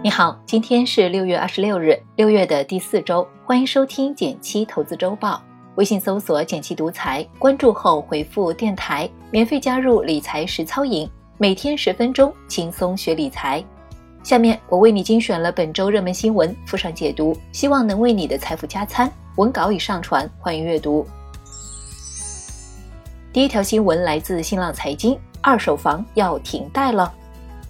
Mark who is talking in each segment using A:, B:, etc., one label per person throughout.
A: 你好，今天是六月二十六日，六月的第四周，欢迎收听减七投资周报。微信搜索“减七独裁，关注后回复“电台”，免费加入理财实操营，每天十分钟，轻松学理财。下面我为你精选了本周热门新闻，附上解读，希望能为你的财富加餐。文稿已上传，欢迎阅读。第一条新闻来自新浪财经，二手房要停贷了。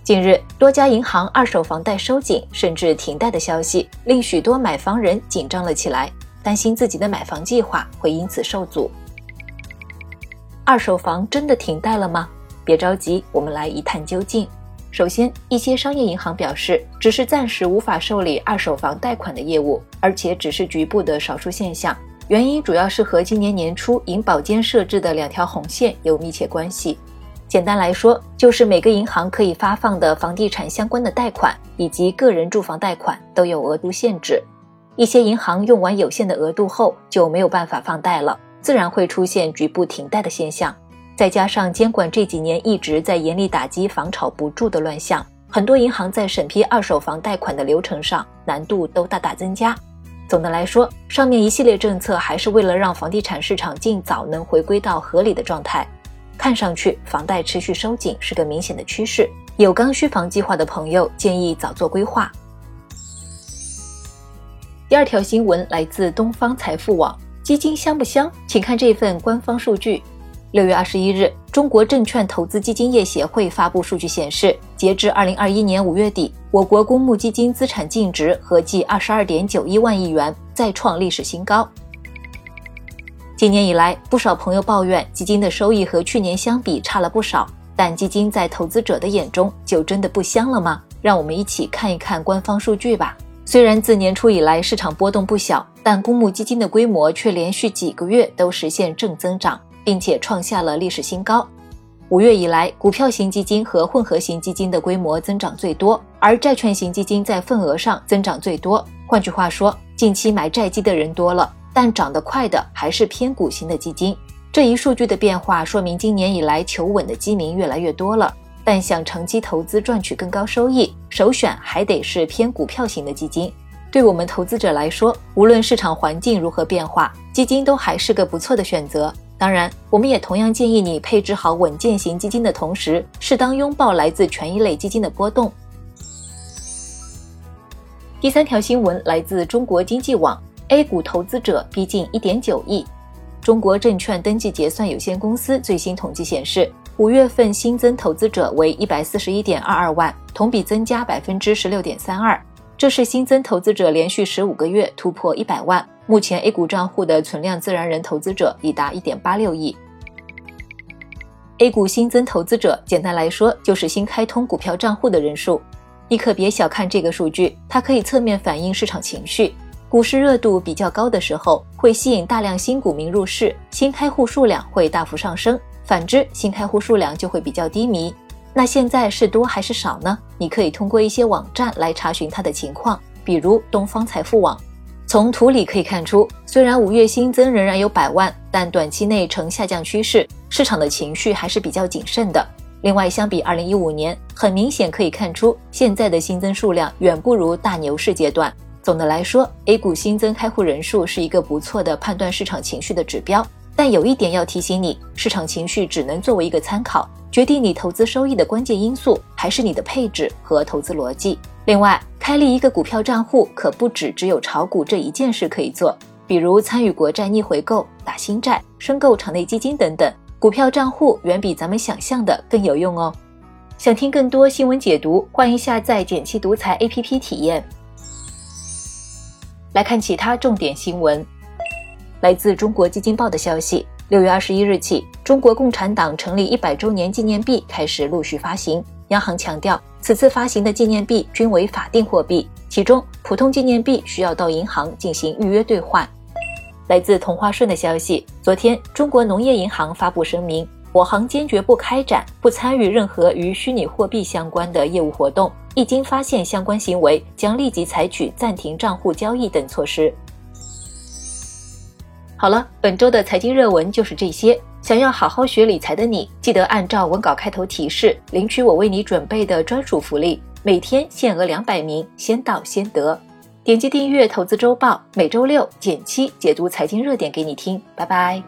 A: 近日，多家银行二手房贷收紧甚至停贷的消息，令许多买房人紧张了起来，担心自己的买房计划会因此受阻。二手房真的停贷了吗？别着急，我们来一探究竟。首先，一些商业银行表示，只是暂时无法受理二手房贷款的业务，而且只是局部的少数现象。原因主要是和今年年初银保监设置的两条红线有密切关系。简单来说，就是每个银行可以发放的房地产相关的贷款以及个人住房贷款都有额度限制。一些银行用完有限的额度后就没有办法放贷了，自然会出现局部停贷的现象。再加上监管这几年一直在严厉打击房炒不住的乱象，很多银行在审批二手房贷款的流程上难度都大大增加。总的来说，上面一系列政策还是为了让房地产市场尽早能回归到合理的状态。看上去房贷持续收紧是个明显的趋势，有刚需房计划的朋友建议早做规划。第二条新闻来自东方财富网，基金香不香？请看这份官方数据。六月二十一日，中国证券投资基金业协会发布数据显示，截至二零二一年五月底，我国公募基金资产净值合计二十二点九一万亿元，再创历史新高。今年以来，不少朋友抱怨基金的收益和去年相比差了不少，但基金在投资者的眼中就真的不香了吗？让我们一起看一看官方数据吧。虽然自年初以来市场波动不小，但公募基金的规模却连续几个月都实现正增长，并且创下了历史新高。五月以来，股票型基金和混合型基金的规模增长最多，而债券型基金在份额上增长最多。换句话说，近期买债基的人多了。但涨得快的还是偏股型的基金，这一数据的变化说明今年以来求稳的基民越来越多了。但想长期投资赚取更高收益，首选还得是偏股票型的基金。对我们投资者来说，无论市场环境如何变化，基金都还是个不错的选择。当然，我们也同样建议你配置好稳健型基金的同时，适当拥抱来自权益类基金的波动。第三条新闻来自中国经济网。A 股投资者逼近一点九亿。中国证券登记结算有限公司最新统计显示，五月份新增投资者为一百四十一点二二万，同比增加百分之十六点三二。这是新增投资者连续十五个月突破一百万。目前 A 股账户的存量自然人投资者已达一点八六亿。A 股新增投资者，简单来说就是新开通股票账户的人数。你可别小看这个数据，它可以侧面反映市场情绪。股市热度比较高的时候，会吸引大量新股民入市，新开户数量会大幅上升；反之，新开户数量就会比较低迷。那现在是多还是少呢？你可以通过一些网站来查询它的情况，比如东方财富网。从图里可以看出，虽然五月新增仍然有百万，但短期内呈下降趋势，市场的情绪还是比较谨慎的。另外，相比二零一五年，很明显可以看出，现在的新增数量远不如大牛市阶段。总的来说，A 股新增开户人数是一个不错的判断市场情绪的指标。但有一点要提醒你，市场情绪只能作为一个参考，决定你投资收益的关键因素还是你的配置和投资逻辑。另外，开立一个股票账户可不止只有炒股这一件事可以做，比如参与国债逆回购、打新债、申购场内基金等等。股票账户远比咱们想象的更有用哦。想听更多新闻解读，欢迎下载简七独裁 APP 体验。来看其他重点新闻。来自中国基金报的消息，六月二十一日起，中国共产党成立一百周年纪念币开始陆续发行。央行强调，此次发行的纪念币均为法定货币，其中普通纪念币需要到银行进行预约兑换。来自同花顺的消息，昨天，中国农业银行发布声明。我行坚决不开展、不参与任何与虚拟货币相关的业务活动，一经发现相关行为，将立即采取暂停账户交易等措施。好了，本周的财经热文就是这些。想要好好学理财的你，记得按照文稿开头提示领取我为你准备的专属福利。每天限额两百名，先到先得。点击订阅《投资周报》，每周六减七解读财经热点给你听。拜拜。